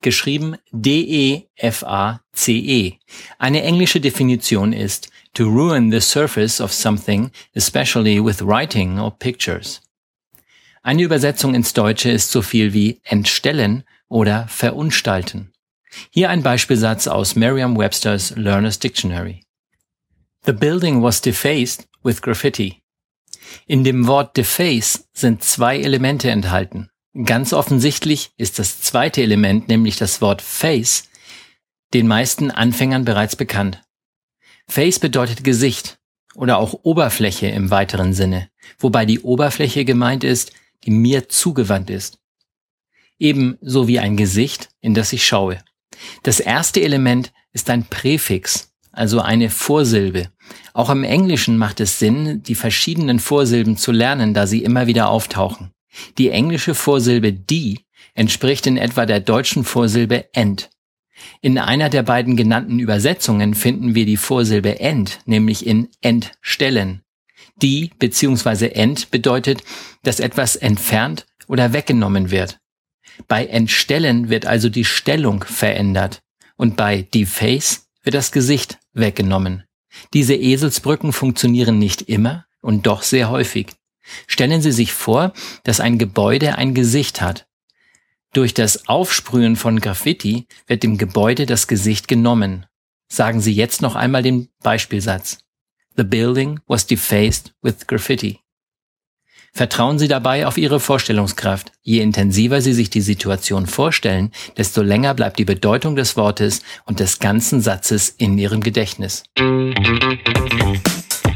geschrieben D-E-F-A-C-E. -E. Eine englische Definition ist to ruin the surface of something, especially with writing or pictures. Eine Übersetzung ins Deutsche ist so viel wie entstellen oder verunstalten. Hier ein Beispielsatz aus Merriam-Webster's Learner's Dictionary. The building was defaced with graffiti. In dem Wort deface sind zwei Elemente enthalten. Ganz offensichtlich ist das zweite Element, nämlich das Wort face, den meisten Anfängern bereits bekannt. Face bedeutet Gesicht oder auch Oberfläche im weiteren Sinne, wobei die Oberfläche gemeint ist, die mir zugewandt ist. Ebenso wie ein Gesicht, in das ich schaue. Das erste Element ist ein Präfix, also eine Vorsilbe. Auch im Englischen macht es Sinn, die verschiedenen Vorsilben zu lernen, da sie immer wieder auftauchen. Die englische Vorsilbe die entspricht in etwa der deutschen Vorsilbe end. In einer der beiden genannten Übersetzungen finden wir die Vorsilbe end, nämlich in entstellen. Die bzw. end bedeutet, dass etwas entfernt oder weggenommen wird. Bei entstellen wird also die Stellung verändert und bei deface wird das Gesicht weggenommen. Diese Eselsbrücken funktionieren nicht immer und doch sehr häufig. Stellen Sie sich vor, dass ein Gebäude ein Gesicht hat. Durch das Aufsprühen von Graffiti wird dem Gebäude das Gesicht genommen. Sagen Sie jetzt noch einmal den Beispielsatz. The building was defaced with graffiti. Vertrauen Sie dabei auf Ihre Vorstellungskraft. Je intensiver Sie sich die Situation vorstellen, desto länger bleibt die Bedeutung des Wortes und des ganzen Satzes in Ihrem Gedächtnis.